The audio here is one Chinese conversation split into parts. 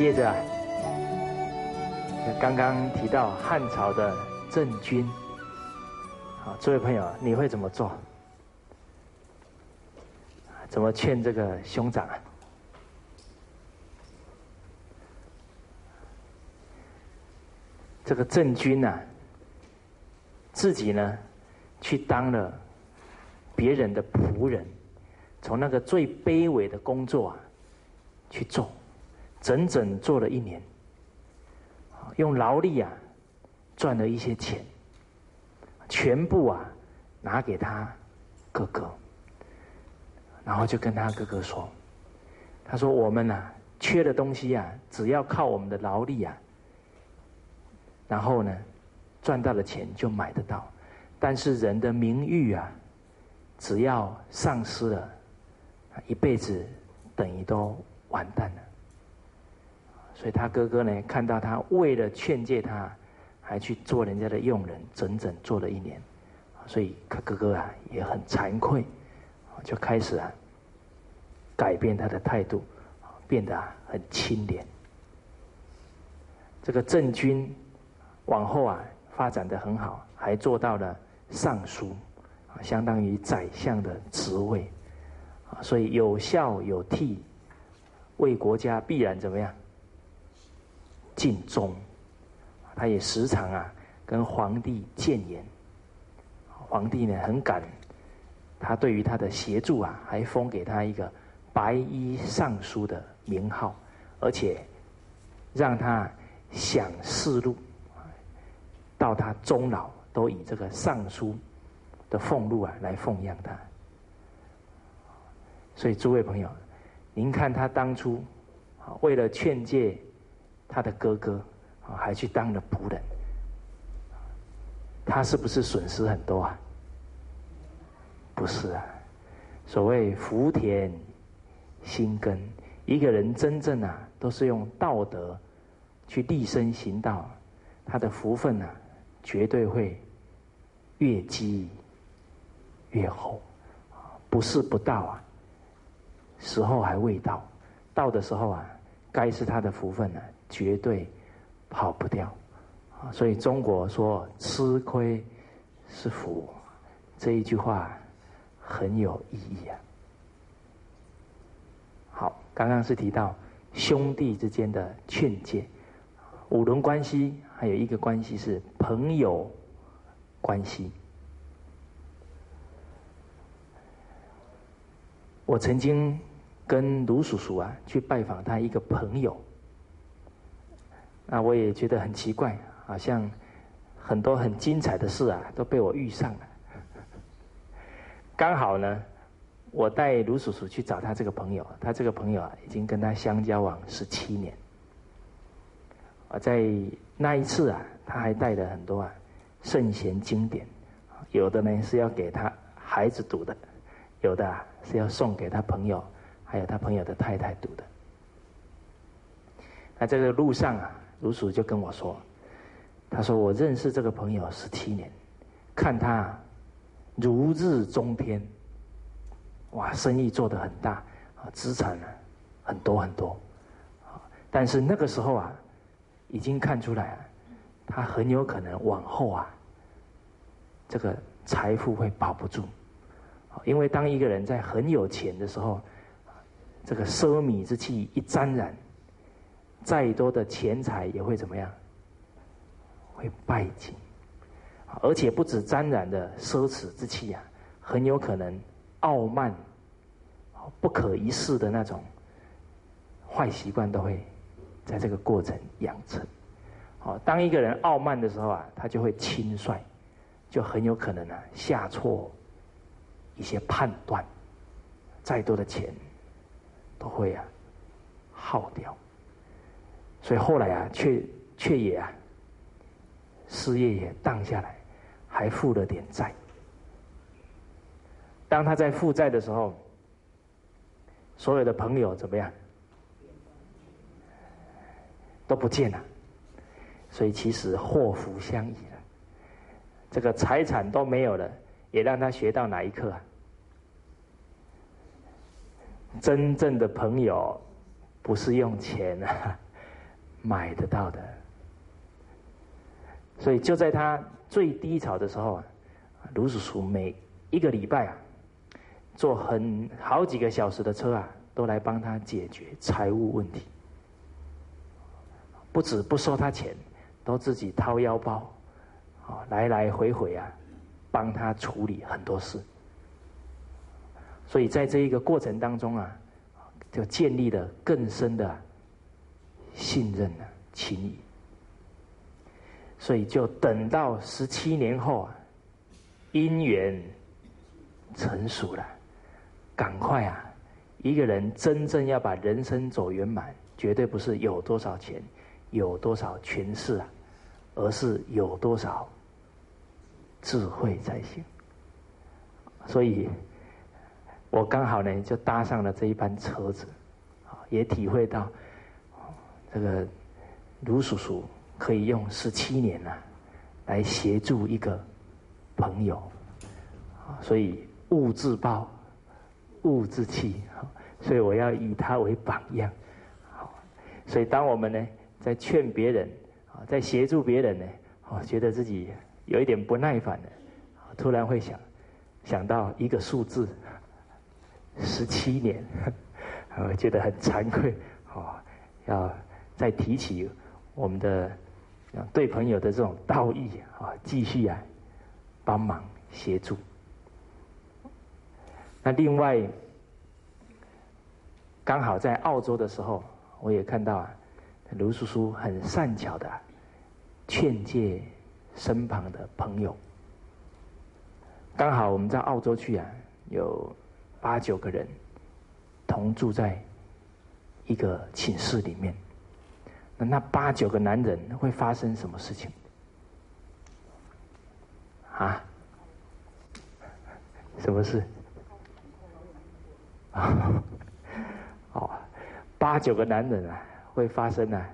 接着啊，刚刚提到汉朝的郑军，好，这位朋友，你会怎么做？怎么劝这个兄长啊？这个郑军呐，自己呢，去当了别人的仆人，从那个最卑微的工作啊去做。整整做了一年，用劳力啊赚了一些钱，全部啊拿给他哥哥，然后就跟他哥哥说：“他说我们呐缺的东西啊，只要靠我们的劳力啊，然后呢赚到了钱就买得到，但是人的名誉啊，只要丧失了，一辈子等于都完蛋了。”所以他哥哥呢，看到他为了劝诫他，还去做人家的佣人，整整做了一年，所以他哥哥啊也很惭愧，就开始啊改变他的态度，变得很清廉。这个郑军往后啊发展的很好，还做到了尚书，相当于宰相的职位，所以有孝有悌，为国家必然怎么样？尽忠，他也时常啊跟皇帝谏言，皇帝呢很感他对于他的协助啊，还封给他一个白衣尚书的名号，而且让他享仕禄，到他终老都以这个尚书的俸禄啊来奉养他。所以诸位朋友，您看他当初为了劝诫。他的哥哥啊，还去当了仆人，他是不是损失很多啊？不是啊，所谓福田心根，一个人真正啊，都是用道德去立身行道，他的福分啊，绝对会越积越厚，不是不到啊，时候还未到，到的时候啊，该是他的福分了。绝对跑不掉啊！所以中国说“吃亏是福”这一句话很有意义啊。好，刚刚是提到兄弟之间的劝诫，五伦关系还有一个关系是朋友关系。我曾经跟卢叔叔啊去拜访他一个朋友。那我也觉得很奇怪，好像很多很精彩的事啊都被我遇上了。刚好呢，我带卢叔叔去找他这个朋友，他这个朋友啊已经跟他相交往十七年。啊，在那一次啊，他还带了很多啊圣贤经典，有的呢是要给他孩子读的，有的啊是要送给他朋友，还有他朋友的太太读的。那这个路上啊。卢叔就跟我说：“他说我认识这个朋友十七年，看他如日中天，哇，生意做得很大啊，资产呢很多很多，啊，但是那个时候啊，已经看出来啊，他很有可能往后啊，这个财富会保不住，因为当一个人在很有钱的时候，这个奢靡之气一沾染。”再多的钱财也会怎么样？会败尽，而且不止沾染的奢侈之气啊，很有可能傲慢、不可一世的那种坏习惯都会在这个过程养成。好，当一个人傲慢的时候啊，他就会轻率，就很有可能啊下错一些判断，再多的钱都会啊耗掉。所以后来啊，却却也啊，事业也荡下来，还负了点债。当他在负债的时候，所有的朋友怎么样，都不见了。所以其实祸福相依了，这个财产都没有了，也让他学到哪一课啊？真正的朋友不是用钱啊买得到的。所以就在他最低潮的时候啊，卢叔叔每一个礼拜啊，坐很好几个小时的车啊，都来帮他解决财务问题。不止不收他钱，都自己掏腰包，啊，来来回回啊，帮他处理很多事。所以在这一个过程当中啊，就建立了更深的信任啊情谊。所以就等到十七年后啊，姻缘成熟了，赶快啊！一个人真正要把人生走圆满，绝对不是有多少钱、有多少权势啊，而是有多少智慧才行。所以，我刚好呢就搭上了这一班车子，啊，也体会到这个卢叔叔。可以用十七年呐，来协助一个朋友，所以物自暴，物自弃，所以我要以他为榜样，好，所以当我们呢在劝别人啊，在协助别人呢，哦，觉得自己有一点不耐烦的，突然会想想到一个数字，十七年，我觉得很惭愧，哦，要再提起我们的。对朋友的这种道义啊，继续啊帮忙协助。那另外，刚好在澳洲的时候，我也看到啊，卢叔叔很善巧的劝诫身旁的朋友。刚好我们在澳洲去啊，有八九个人同住在一个寝室里面。那八九个男人会发生什么事情？啊？什么事？啊？哦，八九个男人啊，会发生啊，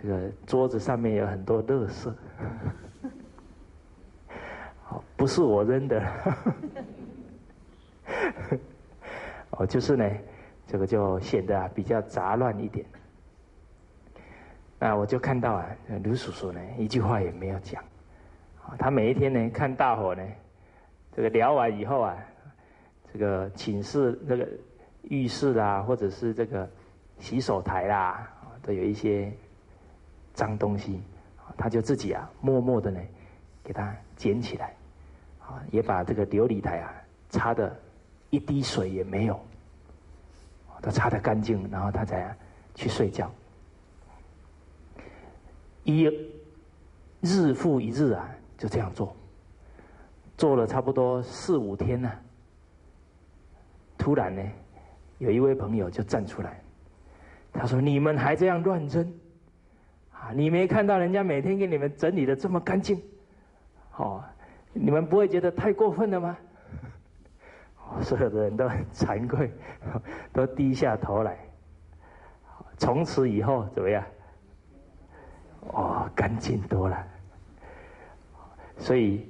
这个桌子上面有很多垃圾，好，不是我扔的，哦，就是呢，这个就显得啊比较杂乱一点。那我就看到啊，卢叔叔呢，一句话也没有讲，啊，他每一天呢看大伙呢，这个聊完以后啊，这个寝室那个浴室啦，或者是这个洗手台啦，都有一些脏东西，他就自己啊默默的呢，给他捡起来，啊，也把这个琉璃台啊擦的一滴水也没有，都擦得干净，然后他才去睡觉。一日复一日啊，就这样做，做了差不多四五天呢。突然呢，有一位朋友就站出来，他说：“你们还这样乱扔啊？你没看到人家每天给你们整理的这么干净？哦，你们不会觉得太过分了吗？”所有的人都很惭愧，都低下头来。从此以后怎么样？哦，干净多了。所以，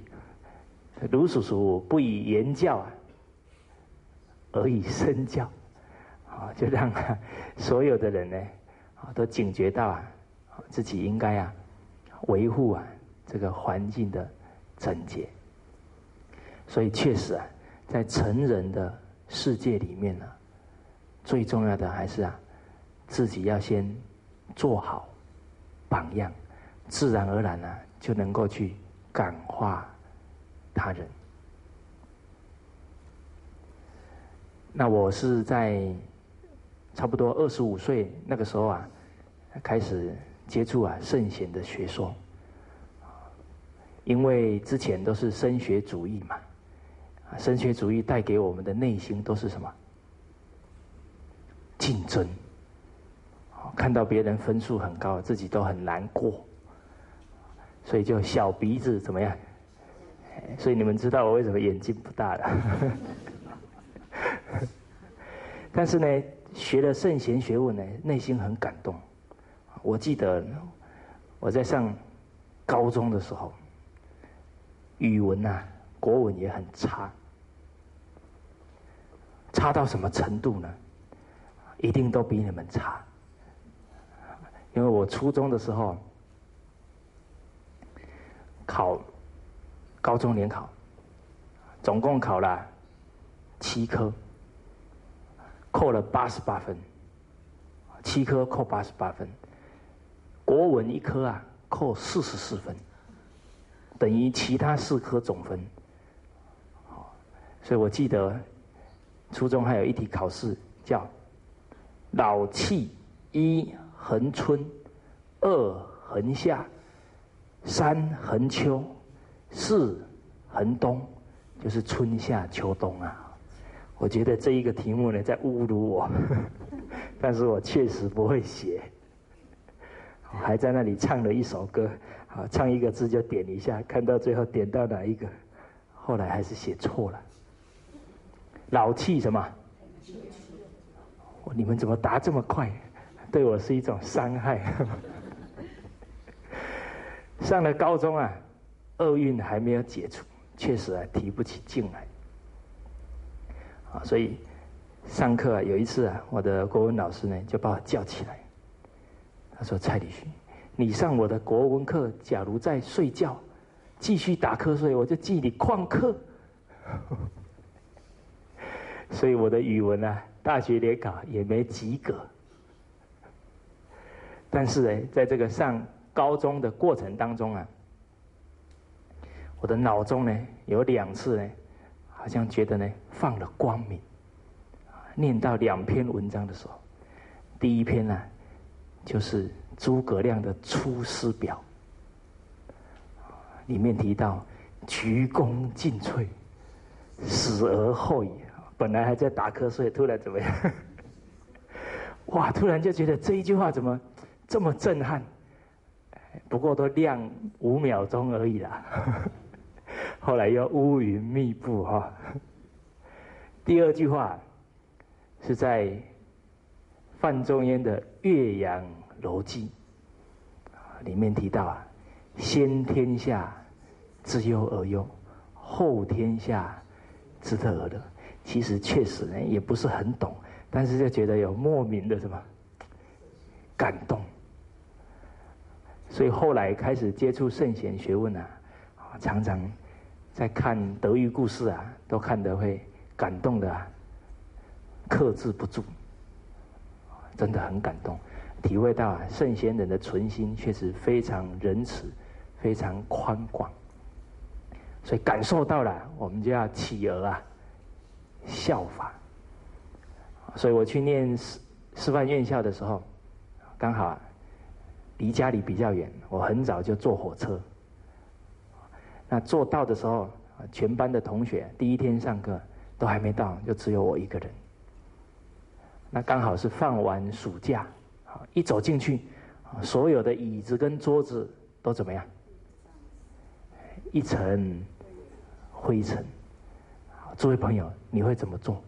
卢叔叔不以言教啊，而以身教，啊，就让所有的人呢，啊，都警觉到啊，自己应该啊，维护啊这个环境的整洁。所以，确实啊，在成人的世界里面呢，最重要的还是啊，自己要先做好。榜样，自然而然呢，就能够去感化他人。那我是在差不多二十五岁那个时候啊，开始接触啊圣贤的学说。因为之前都是升学主义嘛，升学主义带给我们的内心都是什么？竞争。看到别人分数很高，自己都很难过，所以就小鼻子怎么样？所以你们知道我为什么眼睛不大了？但是呢，学了圣贤学问呢，内心很感动。我记得我在上高中的时候，语文呐、国文也很差，差到什么程度呢？一定都比你们差。因为我初中的时候考高中联考，总共考了七科，扣了八十八分，七科扣八十八分，国文一科啊扣四十四分，等于其他四科总分。所以我记得初中还有一题考试叫“老气一”。横春，二横夏，三横秋，四横冬，就是春夏秋冬啊。我觉得这一个题目呢，在侮辱我，但是我确实不会写，还在那里唱了一首歌，好唱一个字就点一下，看到最后点到哪一个，后来还是写错了。老气什么？你们怎么答这么快？对我是一种伤害。上了高中啊，厄运还没有解除，确实啊提不起劲来。啊，所以上课有一次啊，我的国文老师呢就把我叫起来，他说：“蔡礼勋，你上我的国文课，假如在睡觉，继续打瞌睡，我就记你旷课。”所以我的语文啊，大学联考也没及格。但是呢，在这个上高中的过程当中啊，我的脑中呢有两次呢，好像觉得呢放了光明。念到两篇文章的时候，第一篇呢就是诸葛亮的《出师表》，里面提到鞠躬尽瘁，死而后已。本来还在打瞌睡，突然怎么样？哇！突然就觉得这一句话怎么？这么震撼，不过都亮五秒钟而已啦。后来又乌云密布哈。第二句话是在范仲淹的《岳阳楼记》里面提到啊：“先天下之忧而忧，后天下之乐而乐。”其实确实呢，也不是很懂，但是就觉得有莫名的什么感动。所以后来开始接触圣贤学问啊，常常在看德育故事啊，都看得会感动的，啊克制不住，真的很感动，体会到啊圣贤人的存心确实非常仁慈，非常宽广，所以感受到了，我们就要企鹅啊效法。所以我去念师师范院校的时候，刚好。啊离家里比较远，我很早就坐火车。那坐到的时候，全班的同学第一天上课都还没到，就只有我一个人。那刚好是放完暑假，一走进去，所有的椅子跟桌子都怎么样？一层灰尘。诸位朋友，你会怎么做？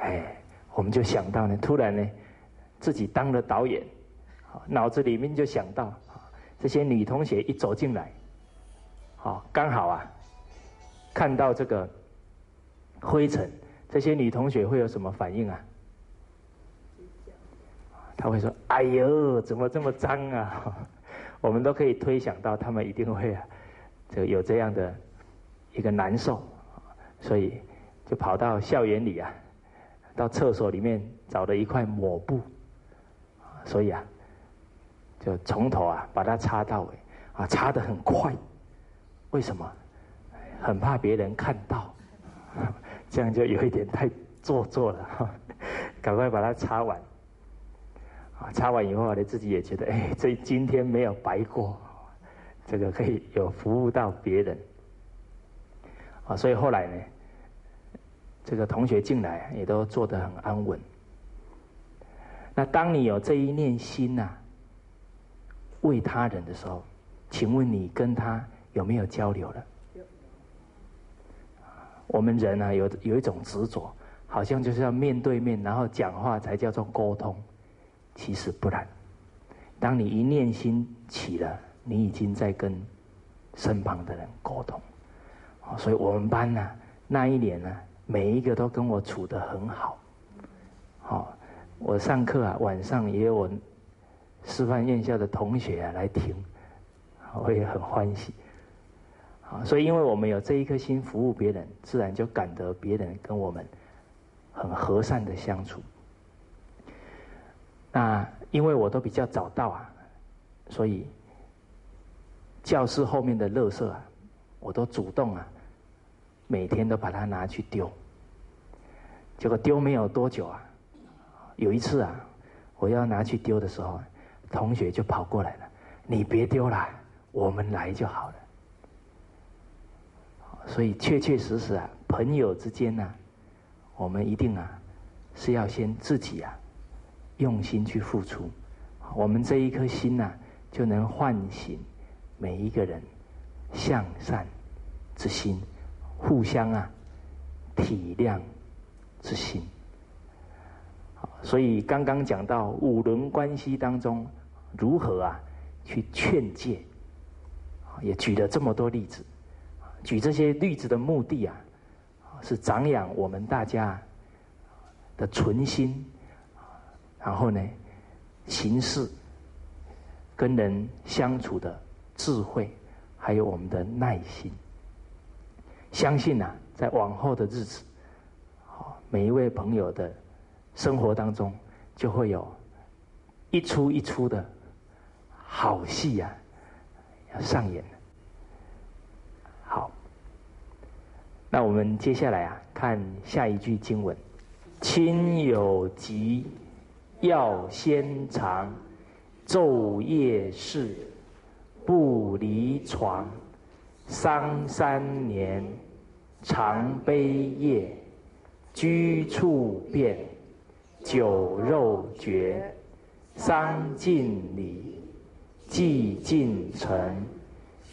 哎，我们就想到呢，突然呢。自己当了导演，脑子里面就想到，这些女同学一走进来，好，刚好啊，看到这个灰尘，这些女同学会有什么反应啊？他会说：“哎呦，怎么这么脏啊？” 我们都可以推想到，他们一定会啊，这有这样的一个难受，所以就跑到校园里啊，到厕所里面找了一块抹布。所以啊，就从头啊把它擦到尾，啊擦的很快，为什么？很怕别人看到，这样就有一点太做作了哈，赶快把它擦完。啊，擦完以后呢，自己也觉得，哎，这今天没有白过，这个可以有服务到别人。啊，所以后来呢，这个同学进来也都坐得很安稳。那当你有这一念心呐，为他人的时候，请问你跟他有没有交流了？我们人啊，有有一种执着，好像就是要面对面，然后讲话才叫做沟通。其实不然，当你一念心起了，你已经在跟身旁的人沟通。所以我们班呢，那一年呢，每一个都跟我处得很好，好。我上课啊，晚上也有我师范院校的同学啊来听，我也很欢喜。啊，所以因为我们有这一颗心服务别人，自然就感得别人跟我们很和善的相处。那因为我都比较早到啊，所以教室后面的垃圾啊，我都主动啊，每天都把它拿去丢。结果丢没有多久啊，有一次啊，我要拿去丢的时候，同学就跑过来了：“你别丢了，我们来就好了。”所以确确实实啊，朋友之间呢，我们一定啊，是要先自己啊。用心去付出，我们这一颗心呐，就能唤醒每一个人向善之心，互相啊体谅之心。所以刚刚讲到五伦关系当中如何啊去劝诫，也举了这么多例子，举这些例子的目的啊，是长养我们大家的存心。然后呢，行事、跟人相处的智慧，还有我们的耐心。相信呐，在往后的日子，每一位朋友的生活当中，就会有一出一出的好戏呀，要上演。好，那我们接下来啊，看下一句经文：亲有疾。药先尝，昼夜侍，不离床，伤三年，常悲夜，居处变，酒肉绝，三尽礼，祭尽诚，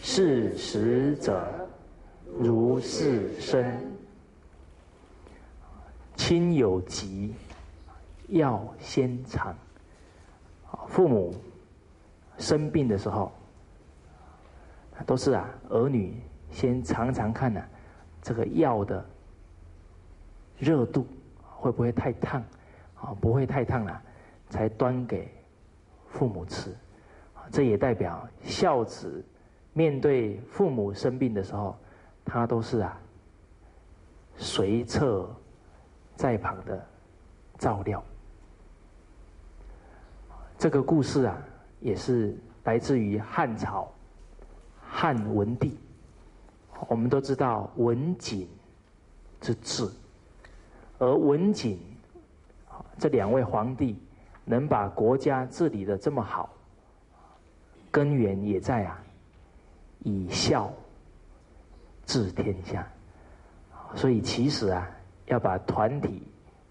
事实者，如是生。亲有疾。药先尝，父母生病的时候，都是啊，儿女先尝尝看呢，这个药的热度会不会太烫？啊，不会太烫了，才端给父母吃。这也代表孝子面对父母生病的时候，他都是啊，随侧在旁的照料。这个故事啊，也是来自于汉朝汉文帝。我们都知道文景之治，而文景这两位皇帝能把国家治理的这么好，根源也在啊，以孝治天下。所以其实啊，要把团体、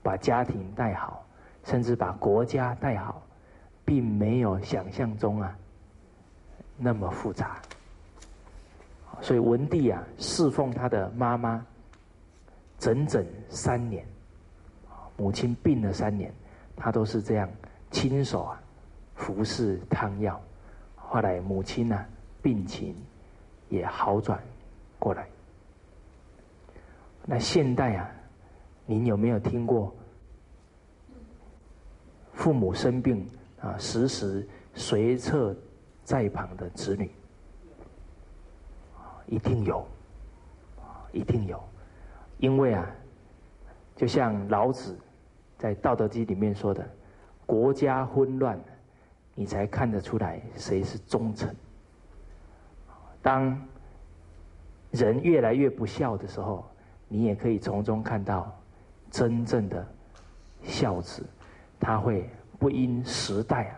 把家庭带好，甚至把国家带好。并没有想象中啊那么复杂，所以文帝啊侍奉他的妈妈整整三年，母亲病了三年，他都是这样亲手啊服侍汤药，后来母亲呢病情也好转过来。那现代啊，您有没有听过父母生病？啊，时时随侧在旁的子女，一定有，一定有，因为啊，就像老子在《道德经》里面说的：“国家混乱，你才看得出来谁是忠臣。”当人越来越不孝的时候，你也可以从中看到真正的孝子，他会。不因时代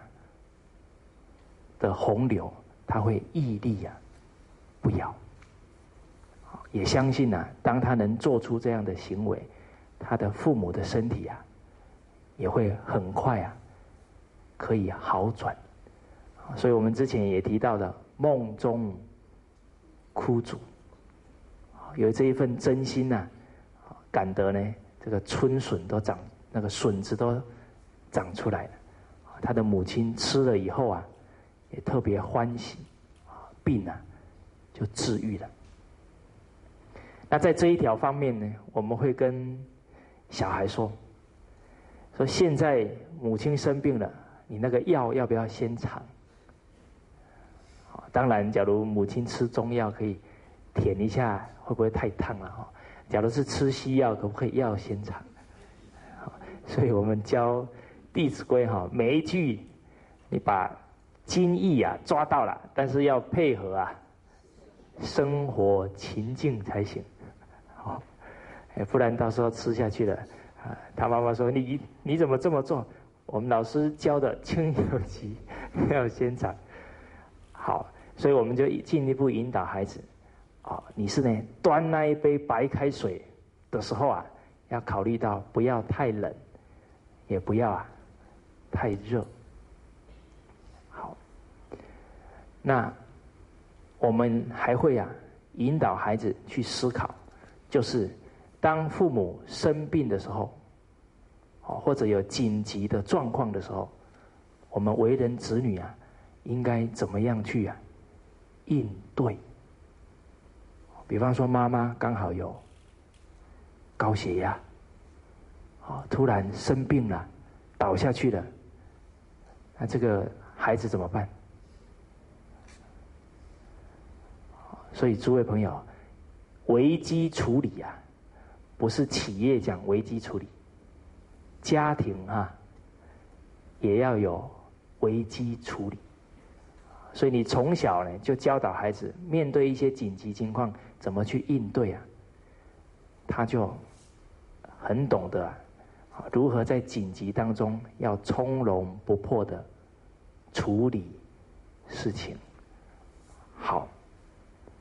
的洪流，他会屹立啊不摇。也相信呢，当他能做出这样的行为，他的父母的身体啊也会很快啊可以好转。所以我们之前也提到的梦中哭主，有这一份真心呐，感得呢，这个春笋都长，那个笋子都。长出来了，他的母亲吃了以后啊，也特别欢喜，病啊就治愈了。那在这一条方面呢，我们会跟小孩说，说现在母亲生病了，你那个药要不要先尝？当然，假如母亲吃中药，可以舔一下，会不会太烫了哈？假如是吃西药，可不可以药先尝？所以我们教《弟子规》哈，每一句你把精义啊抓到了，但是要配合啊生活情境才行，好，不然到时候吃下去了啊，他妈妈说你你怎么这么做？我们老师教的轻有急，要先尝，好。所以我们就进一步引导孩子，啊，你是呢端那一杯白开水的时候啊，要考虑到不要太冷，也不要啊太热。好，那我们还会啊引导孩子去思考，就是当父母生病的时候，或者有紧急的状况的时候，我们为人子女啊，应该怎么样去啊？应对，比方说妈妈刚好有高血压，啊，突然生病了，倒下去了，那这个孩子怎么办？所以诸位朋友，危机处理啊，不是企业讲危机处理，家庭啊，也要有危机处理。所以你从小呢就教导孩子，面对一些紧急情况怎么去应对啊？他就很懂得如何在紧急当中要从容不迫的处理事情。好，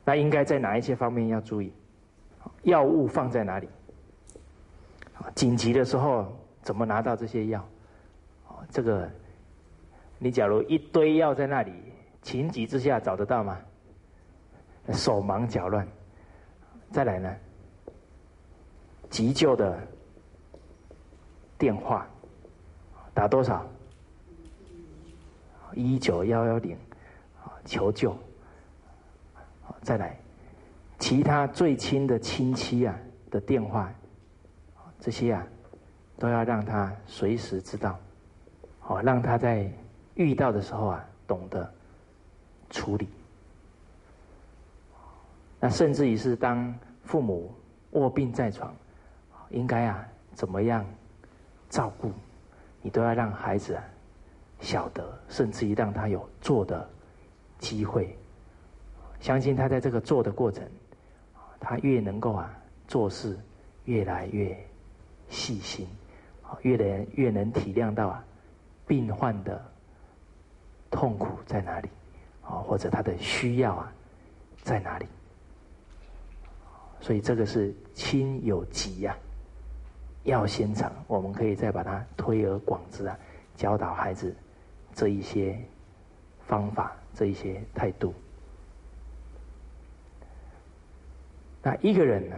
那应该在哪一些方面要注意？药物放在哪里？紧急的时候怎么拿到这些药？这个你假如一堆药在那里。情急之下找得到吗？手忙脚乱。再来呢？急救的电话打多少？一九幺幺零求救。再来，其他最亲的亲戚啊的电话，这些啊都要让他随时知道，好让他在遇到的时候啊懂得。处理，那甚至于是当父母卧病在床，应该啊怎么样照顾，你都要让孩子啊晓得，甚至于让他有做的机会。相信他在这个做的过程，他越能够啊做事越来越细心，越来越能体谅到啊病患的痛苦在哪里。啊，或者他的需要啊，在哪里？所以这个是亲有急呀，要先尝。我们可以再把它推而广之啊，教导孩子这一些方法，这一些态度。那一个人呢，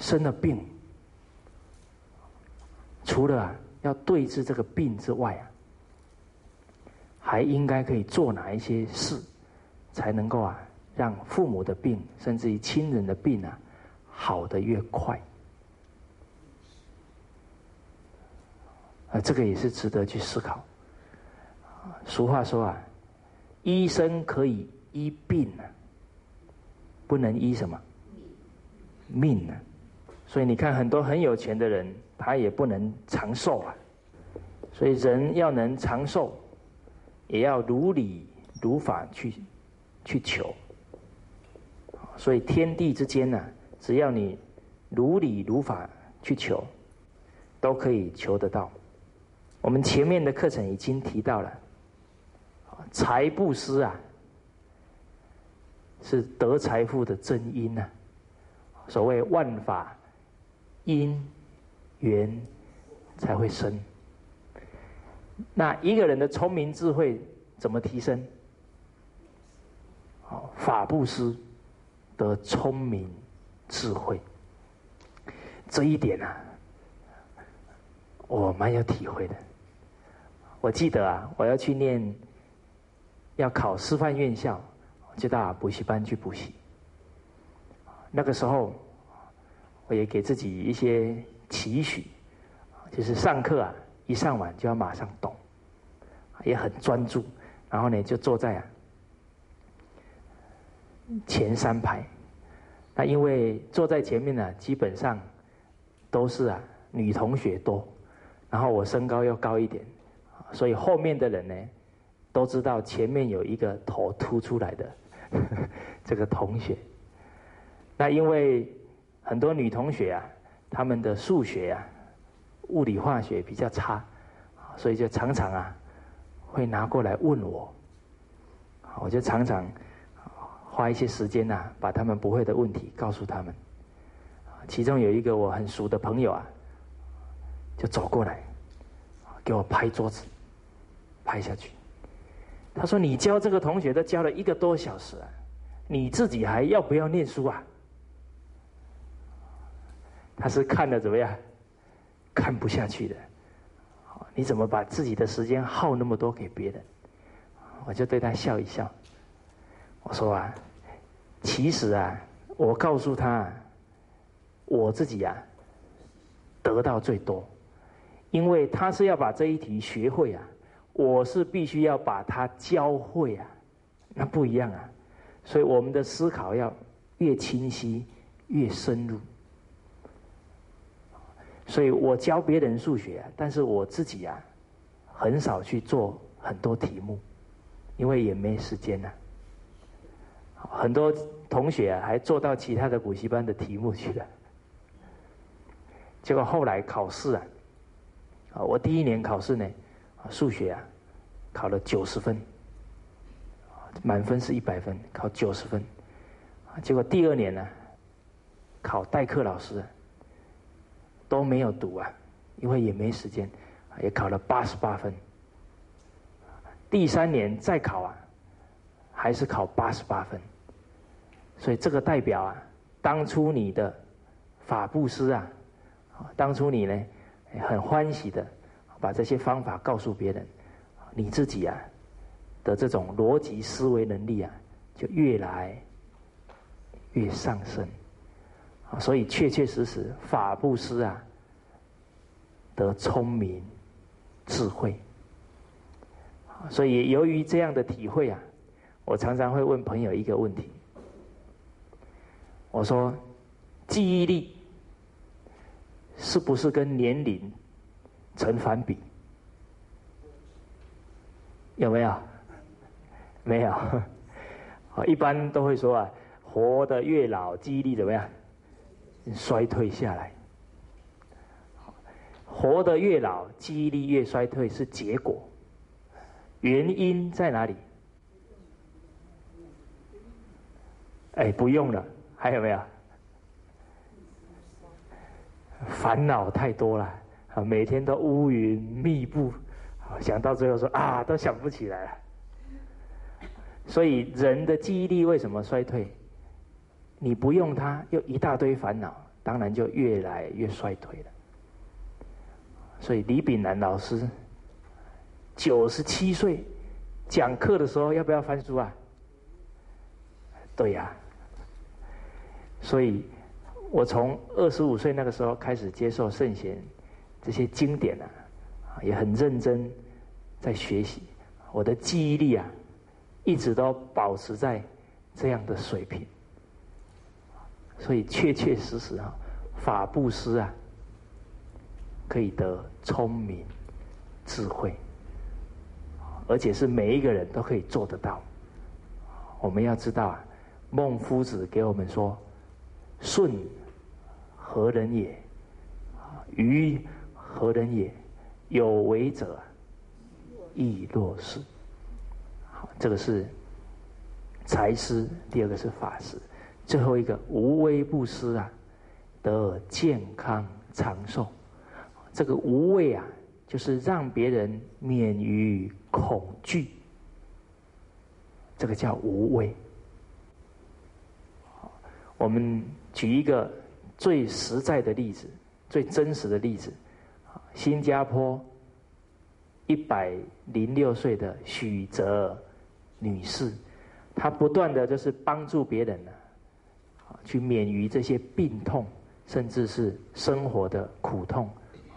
生了病，除了要对治这个病之外啊。还应该可以做哪一些事，才能够啊，让父母的病，甚至于亲人的病啊，好的越快？啊，这个也是值得去思考。俗话说啊，医生可以医病啊，不能医什么命啊。所以你看，很多很有钱的人，他也不能长寿啊。所以人要能长寿。也要如理如法去去求，所以天地之间呢，只要你如理如法去求，都可以求得到。我们前面的课程已经提到了，财布施啊，是得财富的真因呐。所谓万法因缘才会生。那一个人的聪明智慧怎么提升？好，法布施得聪明智慧，这一点啊，我蛮有体会的。我记得啊，我要去念，要考师范院校，就到补习班去补习。那个时候，我也给自己一些期许，就是上课啊，一上完就要马上懂，也很专注，然后呢就坐在啊前三排。那因为坐在前面呢，基本上都是啊女同学多，然后我身高又高一点，所以后面的人呢都知道前面有一个头凸出来的 这个同学。那因为很多女同学啊，她们的数学啊、物理化学比较差，所以就常常啊会拿过来问我，我就常常。花一些时间呐，把他们不会的问题告诉他们。其中有一个我很熟的朋友啊，就走过来，给我拍桌子，拍下去。他说：“你教这个同学都教了一个多小时啊，你自己还要不要念书啊？”他是看的怎么样？看不下去的。你怎么把自己的时间耗那么多给别人？我就对他笑一笑。我说啊，其实啊，我告诉他，我自己啊，得到最多，因为他是要把这一题学会啊，我是必须要把他教会啊，那不一样啊，所以我们的思考要越清晰越深入，所以我教别人数学，但是我自己啊，很少去做很多题目，因为也没时间呐。很多同学啊，还做到其他的补习班的题目去了。结果后来考试啊，啊，我第一年考试呢，数学啊，考了九十分，满分是一百分，考九十分。结果第二年呢，考代课老师，都没有读啊，因为也没时间，也考了八十八分。第三年再考啊。还是考八十八分，所以这个代表啊，当初你的法布施啊，当初你呢很欢喜的把这些方法告诉别人，你自己啊的这种逻辑思维能力啊就越来越上升，所以确确实实法布施啊得聪明智慧，所以由于这样的体会啊。我常常会问朋友一个问题，我说：记忆力是不是跟年龄成反比？有没有？没有。一般都会说啊，活得越老，记忆力怎么样？衰退下来。活得越老，记忆力越衰退是结果，原因在哪里？哎，不用了，还有没有？烦恼太多了，啊，每天都乌云密布，想到最后说啊，都想不起来了。所以人的记忆力为什么衰退？你不用它，又一大堆烦恼，当然就越来越衰退了。所以李炳南老师九十七岁讲课的时候，要不要翻书啊？对呀，所以我从二十五岁那个时候开始接受圣贤这些经典啊，也很认真在学习，我的记忆力啊，一直都保持在这样的水平，所以确确实实啊，法布施啊，可以得聪明智慧，而且是每一个人都可以做得到。我们要知道啊。孟夫子给我们说：“舜何人也？愚何人也？有为者亦若是。”好，这个是财施，第二个是法施，最后一个无微不施啊，得健康长寿。这个无畏啊，就是让别人免于恐惧，这个叫无畏。我们举一个最实在的例子，最真实的例子，新加坡一百零六岁的许泽女士，她不断的就是帮助别人呢，去免于这些病痛，甚至是生活的苦痛，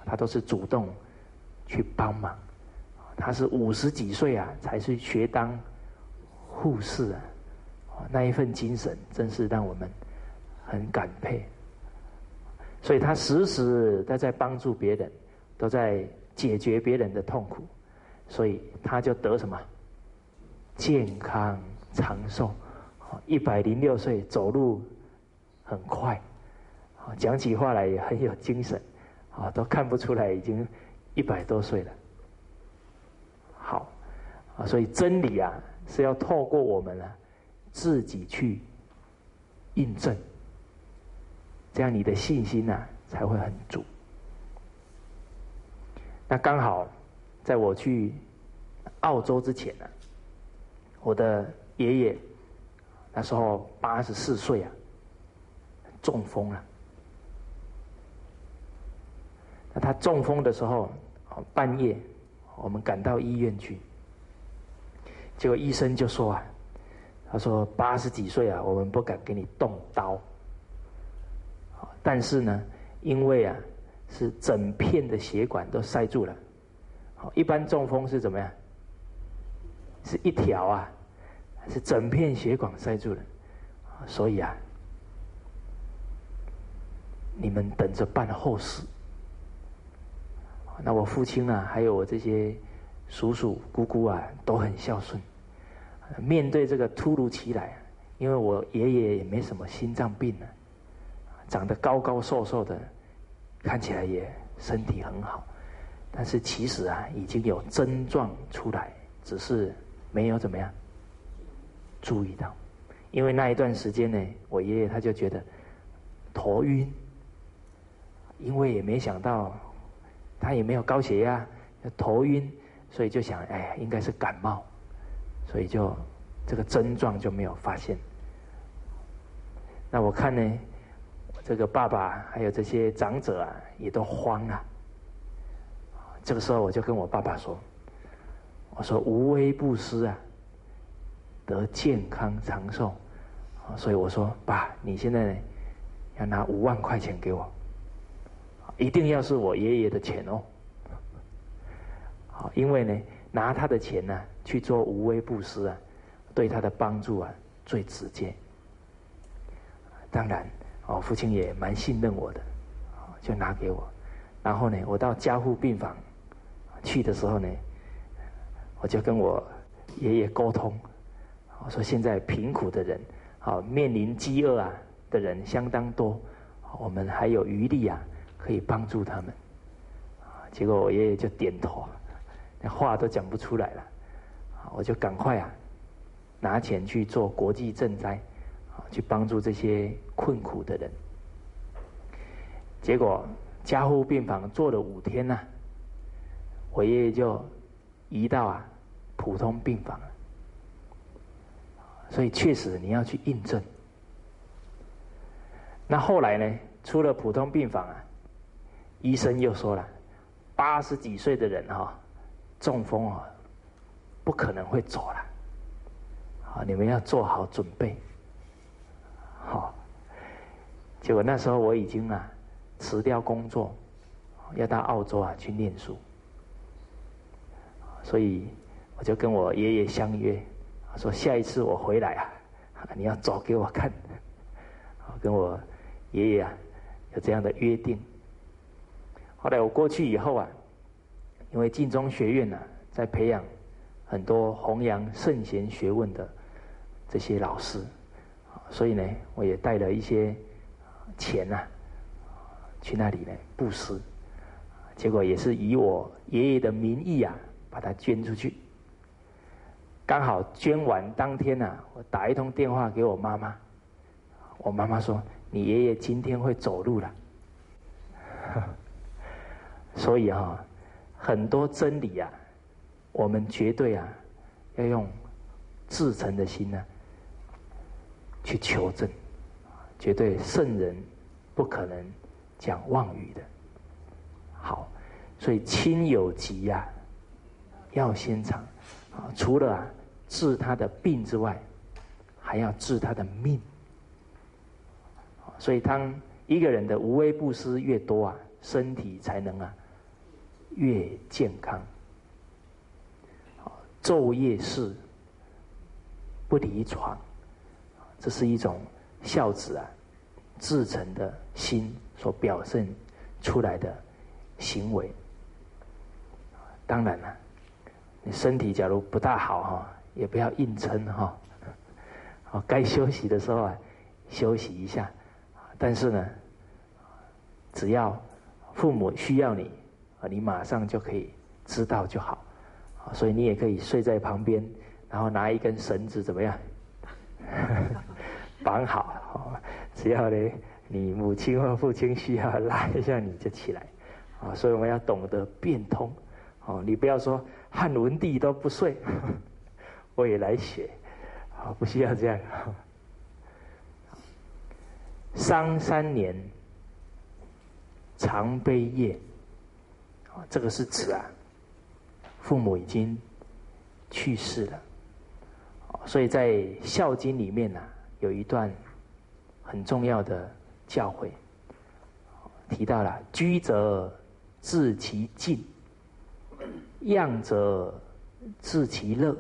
他都是主动去帮忙。他是五十几岁啊，才是学当护士啊，那一份精神真是让我们很感佩。所以他时时都在帮助别人，都在解决别人的痛苦，所以他就得什么健康长寿，一百零六岁走路很快，讲起话来也很有精神，啊，都看不出来已经一百多岁了。好，啊，所以真理啊是要透过我们啊自己去印证，这样你的信心呐才会很足。那刚好在我去澳洲之前呢，我的爷爷那时候八十四岁啊，中风了。那他中风的时候，半夜。我们赶到医院去，结果医生就说啊，他说八十几岁啊，我们不敢给你动刀。但是呢，因为啊是整片的血管都塞住了，一般中风是怎么样？是一条啊，是整片血管塞住了，所以啊，你们等着办后事。那我父亲啊，还有我这些叔叔姑姑啊，都很孝顺。面对这个突如其来，因为我爷爷也没什么心脏病呢，长得高高瘦瘦的，看起来也身体很好，但是其实啊，已经有症状出来，只是没有怎么样注意到。因为那一段时间呢，我爷爷他就觉得头晕，因为也没想到。他也没有高血压，头晕，所以就想，哎，应该是感冒，所以就这个症状就没有发现。那我看呢，这个爸爸还有这些长者啊，也都慌了。这个时候我就跟我爸爸说：“我说无微不施啊，得健康长寿。”所以我说：“爸，你现在呢，要拿五万块钱给我。”一定要是我爷爷的钱哦，好，因为呢，拿他的钱呢去做无微不施啊，对他的帮助啊最直接。当然，哦，父亲也蛮信任我的，就拿给我。然后呢，我到加护病房去的时候呢，我就跟我爷爷沟通，我说现在贫苦的人，好面临饥饿啊的人相当多，我们还有余力啊。可以帮助他们，结果我爷爷就点头，连话都讲不出来了，我就赶快啊，拿钱去做国际赈灾，啊，去帮助这些困苦的人。结果加护病房做了五天呢，我爷爷就移到啊普通病房了。所以确实你要去印证。那后来呢，出了普通病房啊。医生又说了，八十几岁的人哈，中风啊，不可能会走了，好，你们要做好准备，好。结果那时候我已经啊辞掉工作，要到澳洲啊去念书，所以我就跟我爷爷相约，说下一次我回来啊，你要走给我看，跟我爷爷啊有这样的约定。后来我过去以后啊，因为晋中学院呢在培养很多弘扬圣贤学问的这些老师，所以呢，我也带了一些钱呐去那里呢布施，结果也是以我爷爷的名义啊把它捐出去。刚好捐完当天呢，我打一通电话给我妈妈，我妈妈说：“你爷爷今天会走路了。” 所以啊，很多真理啊，我们绝对啊要用至诚的心呢去求证，绝对圣人不可能讲妄语的。好，所以亲有疾呀，要先尝啊。除了啊治他的病之外，还要治他的命。所以当一个人的无微不施越多啊，身体才能啊。越健康。昼夜侍，不离床，这是一种孝子啊，至诚的心所表现出来的行为。当然了，你身体假如不大好哈，也不要硬撑哈。好，该休息的时候啊，休息一下。但是呢，只要父母需要你，啊，你马上就可以知道就好。啊，所以你也可以睡在旁边，然后拿一根绳子怎么样，绑好。只要呢，你母亲或父亲需要拉一下，你就起来。啊，所以我们要懂得变通。哦，你不要说汉文帝都不睡，我也来学，啊，不需要这样。丧三年，常悲夜，啊，这个是指啊，父母已经去世了，所以在《孝经》里面呢，有一段很重要的教诲，提到了居则治其静。养者自其乐，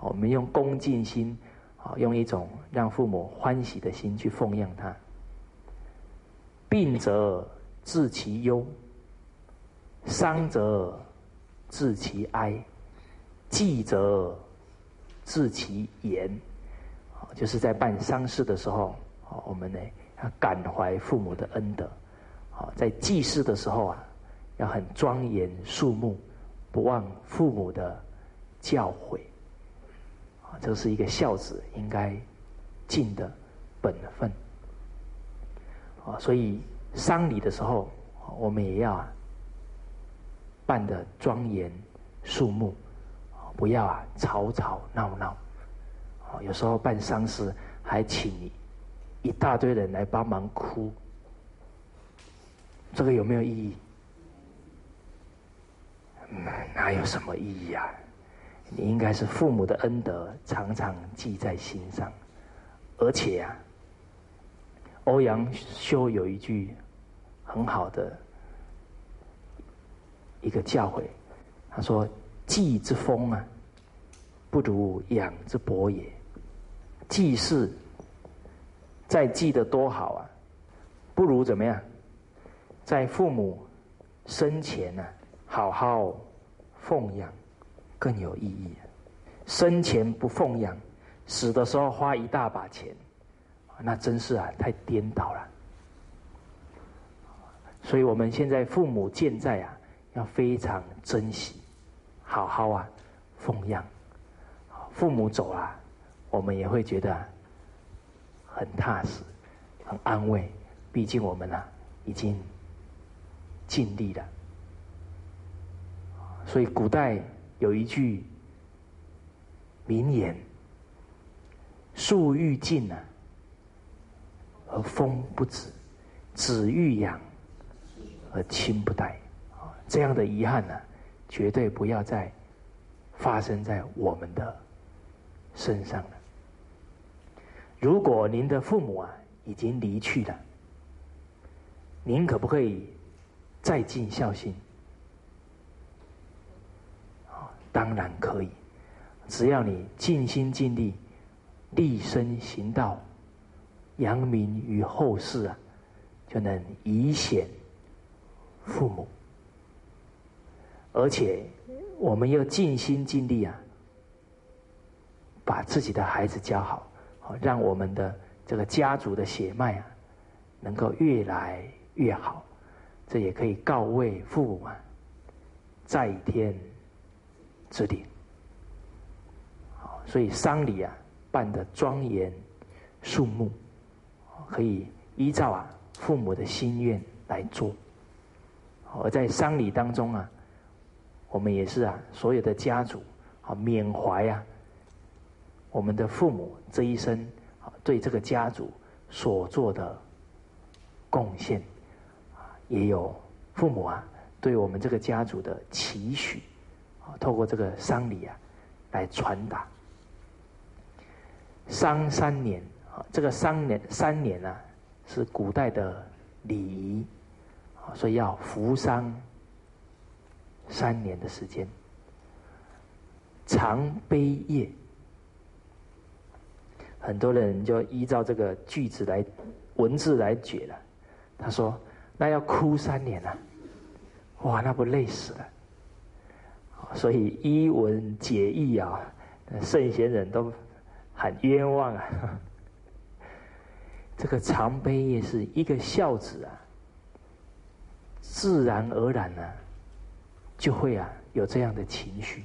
我们用恭敬心，啊，用一种让父母欢喜的心去奉养他。病则治其忧，伤则治其哀，祭则治其言，就是在办丧事的时候，我们呢要感怀父母的恩德，啊，在祭祀的时候啊，要很庄严肃穆。不忘父母的教诲，啊，这是一个孝子应该尽的本分，啊，所以丧礼的时候，我们也要办的庄严肃穆，不要啊吵吵闹闹，有时候办丧事还请一大堆人来帮忙哭，这个有没有意义？哪有什么意义啊？你应该是父母的恩德常常记在心上，而且呀，欧阳修有一句很好的一个教诲，他说：“祭之风啊，不如养之薄也。祭祀再祭的多好啊，不如怎么样，在父母生前呢？”好好奉养更有意义。生前不奉养，死的时候花一大把钱，那真是啊太颠倒了。所以我们现在父母健在啊，要非常珍惜，好好啊奉养。父母走了，我们也会觉得很踏实、很安慰。毕竟我们啊已经尽力了。所以古代有一句名言：“树欲静啊，而风不止；子欲养，而亲不待。”这样的遗憾呢，绝对不要再发生在我们的身上了。如果您的父母啊已经离去了，您可不可以再尽孝心？当然可以，只要你尽心尽力，立身行道，扬名于后世啊，就能以显父母。而且，我们要尽心尽力啊，把自己的孩子教好，好让我们的这个家族的血脉啊，能够越来越好。这也可以告慰父母啊，在天。之灵，所以丧礼啊办的庄严肃穆，可以依照啊父母的心愿来做。而在丧礼当中啊，我们也是啊所有的家族啊缅怀啊我们的父母这一生啊对这个家族所做的贡献，啊也有父母啊对我们这个家族的期许啊。透过这个丧礼啊，来传达。丧三年啊，这个三年三年呢，是古代的礼仪啊，所以要扶丧三年的时间。长悲业，很多人就依照这个句子来文字来解了。他说：“那要哭三年啊，哇，那不累死了。”所以一文解义啊，圣贤人都很冤枉啊。这个长悲业是一个孝子啊，自然而然呢，就会啊有这样的情绪。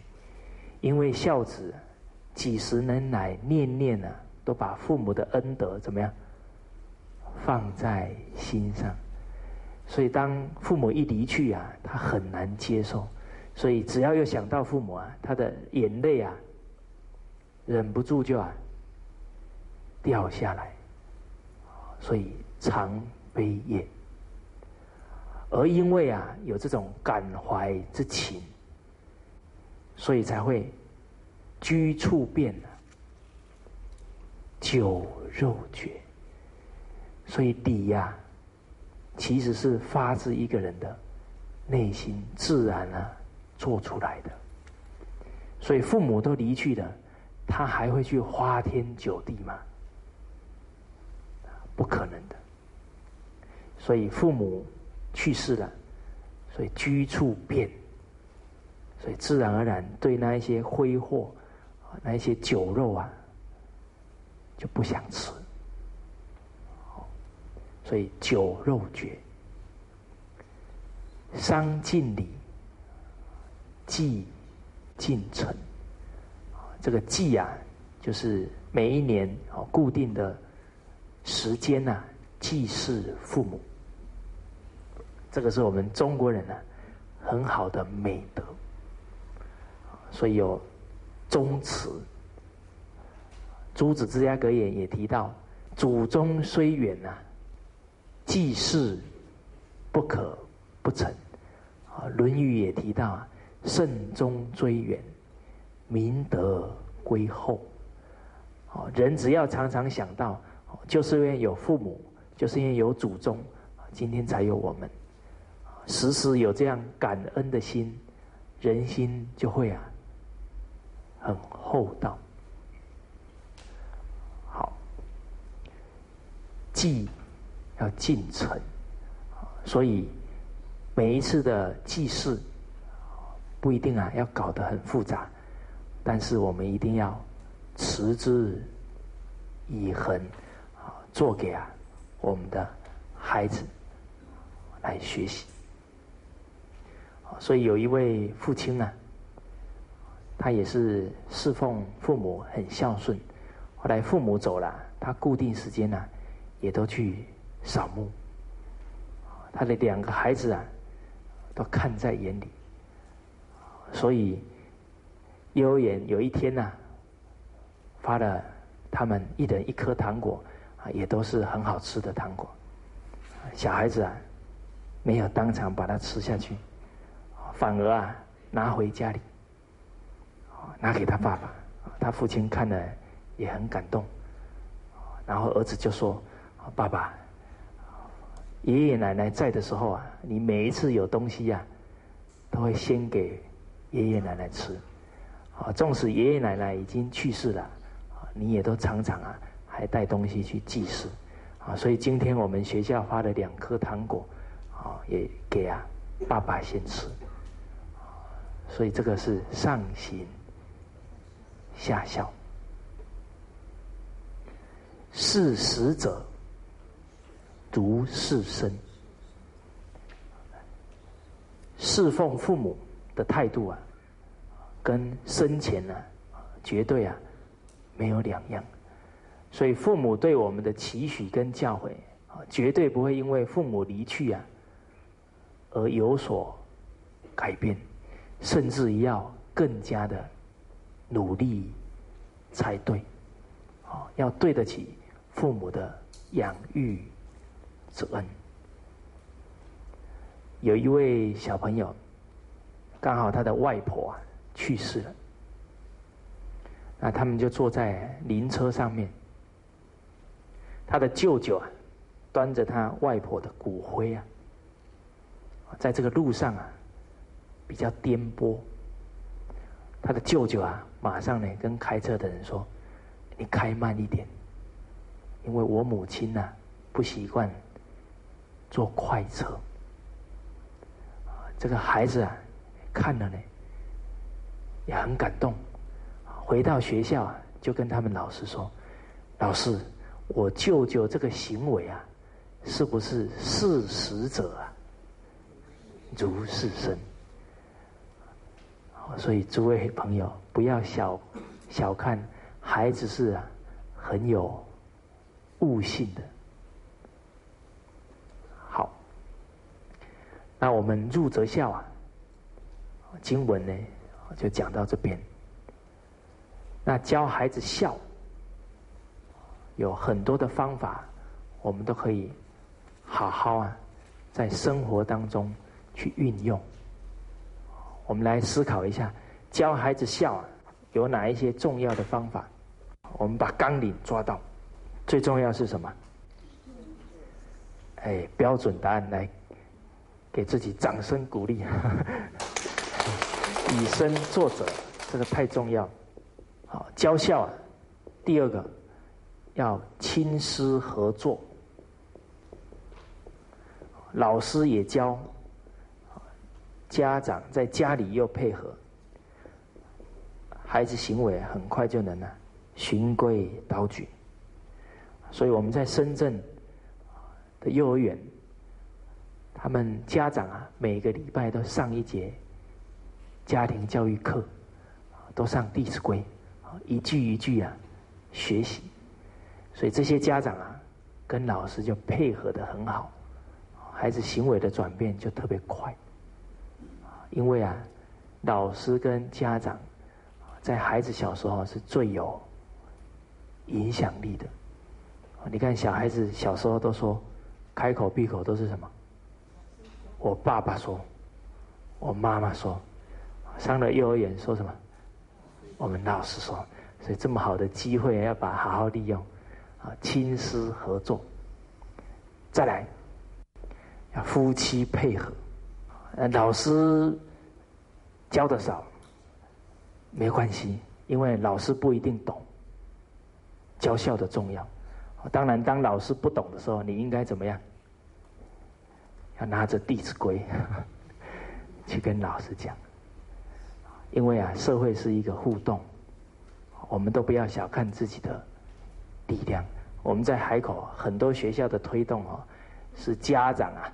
因为孝子几十年来念念呢，都把父母的恩德怎么样放在心上，所以当父母一离去啊，他很难接受，所以只要又想到父母啊，他的眼泪啊，忍不住就啊掉下来，所以常悲咽，而因为啊有这种感怀之情。所以才会居处变了，酒肉绝。所以礼呀，其实是发自一个人的内心自然啊做出来的。所以父母都离去了，他还会去花天酒地吗？不可能的。所以父母去世了，所以居处变。所以自然而然对那一些挥霍，那一些酒肉啊，就不想吃。所以酒肉绝，伤尽礼，祭尽诚。这个祭啊，就是每一年哦固定的时间呐，祭祀父母。这个是我们中国人呢很好的美德。所以有宗祠，诸子之家格言也提到：祖宗虽远呐，祭祀不可不成。啊，《论语》也提到啊，慎终追远，明德归厚。哦，人只要常常想到，就是因为有父母，就是因为有祖宗，今天才有我们。时时有这样感恩的心，人心就会啊。很厚道，好，祭要敬诚，所以每一次的祭祀不一定啊要搞得很复杂，但是我们一定要持之以恒啊，做给啊我们的孩子来学习。所以有一位父亲呢。他也是侍奉父母很孝顺，后来父母走了，他固定时间呢，也都去扫墓。他的两个孩子啊，都看在眼里，所以幼儿园有一天呢，发了他们一人一颗糖果，啊，也都是很好吃的糖果。小孩子啊，没有当场把它吃下去，反而啊，拿回家里。拿给他爸爸，他父亲看了也很感动，然后儿子就说：“爸爸，爷爷奶奶在的时候啊，你每一次有东西呀，都会先给爷爷奶奶吃，啊，纵使爷爷奶奶已经去世了，你也都常常啊还带东西去祭祀，啊，所以今天我们学校发了两颗糖果，啊，也给啊爸爸先吃，所以这个是上行。”下效，事死者如事生，侍奉父母的态度啊，跟生前呢，绝对啊没有两样。所以父母对我们的期许跟教诲啊，绝对不会因为父母离去啊而有所改变，甚至要更加的。努力才对，啊，要对得起父母的养育之恩。有一位小朋友，刚好他的外婆啊去世了，那他们就坐在灵车上面，他的舅舅啊端着他外婆的骨灰啊，在这个路上啊比较颠簸。他的舅舅啊，马上呢跟开车的人说：“你开慢一点，因为我母亲呢不习惯坐快车。”这个孩子啊，看了呢也很感动。回到学校啊，就跟他们老师说：“老师，我舅舅这个行为啊，是不是事实者啊？如是生。”所以诸位朋友，不要小小看孩子是啊，很有悟性的。好，那我们入则孝啊，经文呢就讲到这边。那教孩子孝，有很多的方法，我们都可以好好啊，在生活当中去运用。我们来思考一下，教孩子笑啊，有哪一些重要的方法？我们把纲领抓到，最重要是什么？哎，标准答案来，给自己掌声鼓励，以身作则，这个太重要。好，教笑啊，第二个要亲师合作，老师也教。家长在家里又配合，孩子行为很快就能呢循规蹈矩。所以我们在深圳的幼儿园，他们家长啊每个礼拜都上一节家庭教育课，都上《弟子规》，一句一句啊学习。所以这些家长啊跟老师就配合的很好，孩子行为的转变就特别快。因为啊，老师跟家长在孩子小时候是最有影响力的。你看小孩子小时候都说，开口闭口都是什么？我爸爸说，我妈妈说，上了幼儿园说什么？我们老师说。所以这么好的机会要把好好利用，啊，亲师合作。再来，要夫妻配合。呃，老师教的少，没关系，因为老师不一定懂教孝的重要。当然，当老师不懂的时候，你应该怎么样？要拿着《弟子规》去跟老师讲。因为啊，社会是一个互动，我们都不要小看自己的力量。我们在海口很多学校的推动哦，是家长啊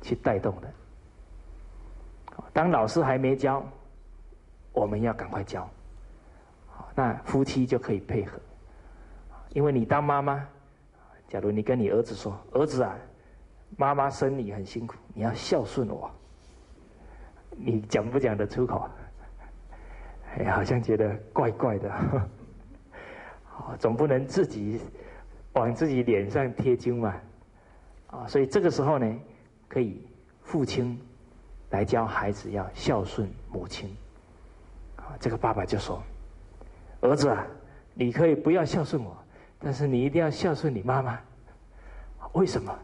去带动的。当老师还没教，我们要赶快教，那夫妻就可以配合。因为你当妈妈，假如你跟你儿子说：“儿子啊，妈妈生你很辛苦，你要孝顺我。”你讲不讲得出口？哎，好像觉得怪怪的。总不能自己往自己脸上贴金嘛。啊，所以这个时候呢，可以父亲。来教孩子要孝顺母亲，啊，这个爸爸就说：“儿子啊，你可以不要孝顺我，但是你一定要孝顺你妈妈。为什么？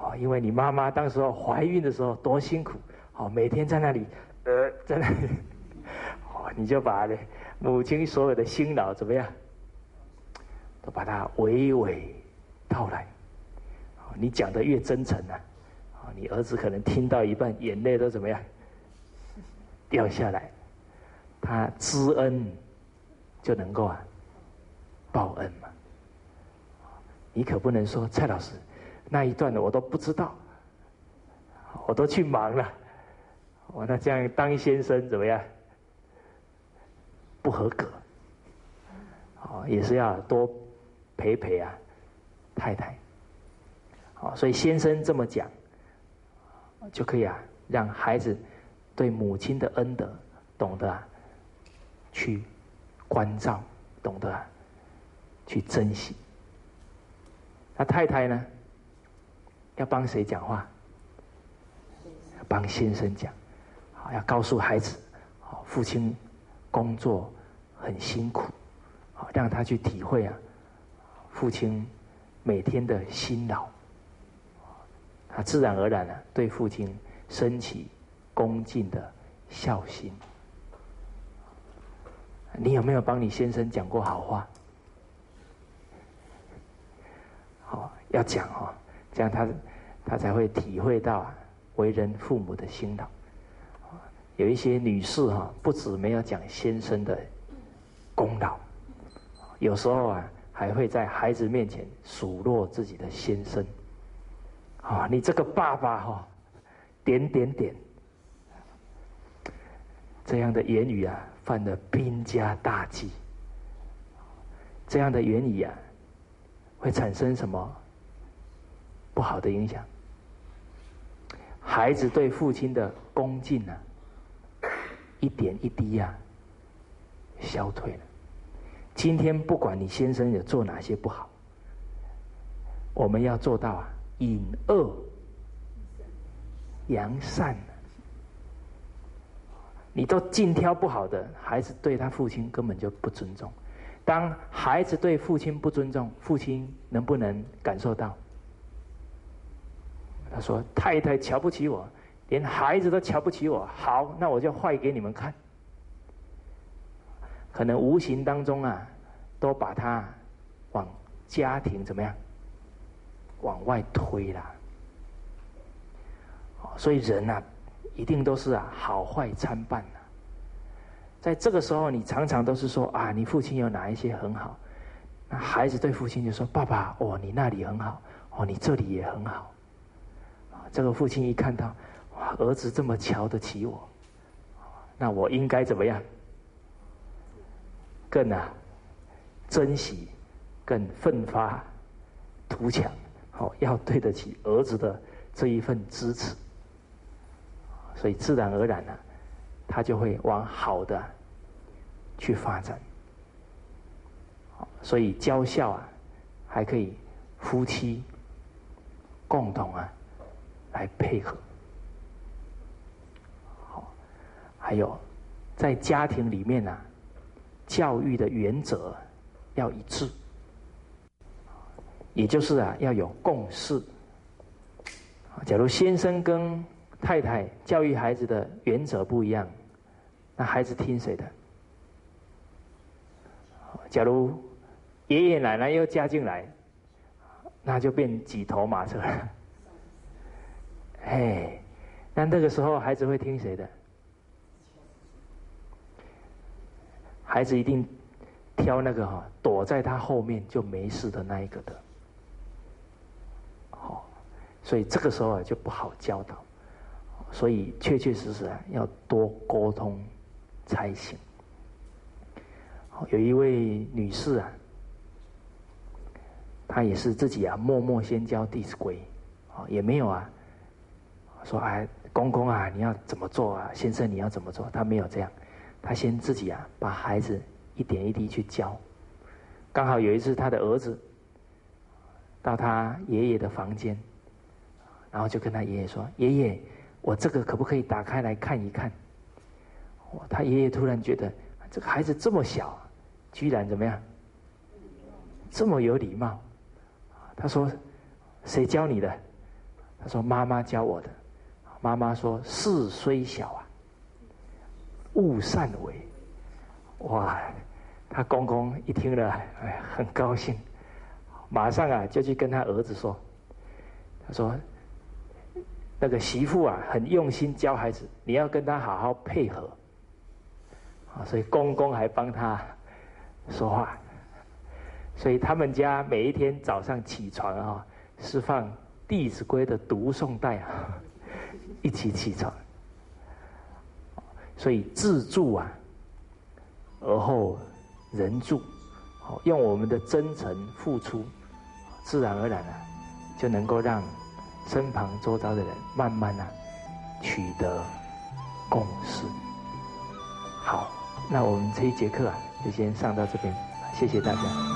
哦，因为你妈妈当时候怀孕的时候多辛苦，哦，每天在那里，呃，在那里，哦，你就把母亲所有的辛劳怎么样，都把它娓娓道来。你讲的越真诚呢。”你儿子可能听到一半，眼泪都怎么样掉下来？他知恩就能够啊报恩嘛。你可不能说蔡老师那一段的我都不知道，我都去忙了。我那这样当先生怎么样？不合格。哦，也是要多陪陪啊太太。好，所以先生这么讲。就可以啊，让孩子对母亲的恩德懂得，去关照，懂得，去珍惜。那太太呢，要帮谁讲话？帮先生讲，好，要告诉孩子，好，父亲工作很辛苦，好，让他去体会啊，父亲每天的辛劳。他自然而然的对父亲升起恭敬的孝心。你有没有帮你先生讲过好话？好，要讲哦，这样他他才会体会到为人父母的辛劳。有一些女士哈，不止没有讲先生的功劳，有时候啊，还会在孩子面前数落自己的先生。啊，你这个爸爸哈，点点点，这样的言语啊，犯了兵家大忌。这样的言语啊，会产生什么不好的影响？孩子对父亲的恭敬呢，一点一滴呀，消退了。今天不管你先生有做哪些不好，我们要做到啊。引恶扬善，你都尽挑不好的孩子，对他父亲根本就不尊重。当孩子对父亲不尊重，父亲能不能感受到？他说：“太太瞧不起我，连孩子都瞧不起我。好，那我就坏给你们看。”可能无形当中啊，都把他往家庭怎么样？往外推啦，所以人呐，一定都是啊好坏参半呐。在这个时候，你常常都是说啊，你父亲有哪一些很好，那孩子对父亲就说：“爸爸，哦，你那里很好，哦，你这里也很好。”，这个父亲一看到哇，儿子这么瞧得起我，那我应该怎么样？更啊珍惜，更奋发图强。好，要对得起儿子的这一份支持，所以自然而然呢，他就会往好的去发展。所以教孝啊，还可以夫妻共同啊来配合。好，还有在家庭里面呢，教育的原则要一致。也就是啊，要有共识。假如先生跟太太教育孩子的原则不一样，那孩子听谁的？假如爷爷奶奶又加进来，那就变几头马车了。哎，那那个时候孩子会听谁的？孩子一定挑那个哈，躲在他后面就没事的那一个的。所以这个时候啊就不好教导，所以确确实实啊要多沟通才行。有一位女士啊，她也是自己啊默默先教《弟子规》，啊也没有啊说哎公公啊你要怎么做啊先生你要怎么做，她没有这样，她先自己啊把孩子一点一滴去教。刚好有一次他的儿子到他爷爷的房间。然后就跟他爷爷说：“爷爷，我这个可不可以打开来看一看？”他爷爷突然觉得这个孩子这么小，居然怎么样，这么有礼貌。他说：“谁教你的？”他说：“妈妈教我的。”妈妈说：“事虽小啊，勿擅为。”哇！他公公一听了，哎，很高兴，马上啊就去跟他儿子说：“他说。”那个媳妇啊，很用心教孩子，你要跟他好好配合啊。所以公公还帮他说话，所以他们家每一天早上起床啊，是放《弟子规》的读诵带啊，一起起床。所以自助啊，而后人助，用我们的真诚付出，自然而然啊，就能够让。身旁周遭的人，慢慢啊，取得共识。好，那我们这一节课啊，就先上到这边，谢谢大家。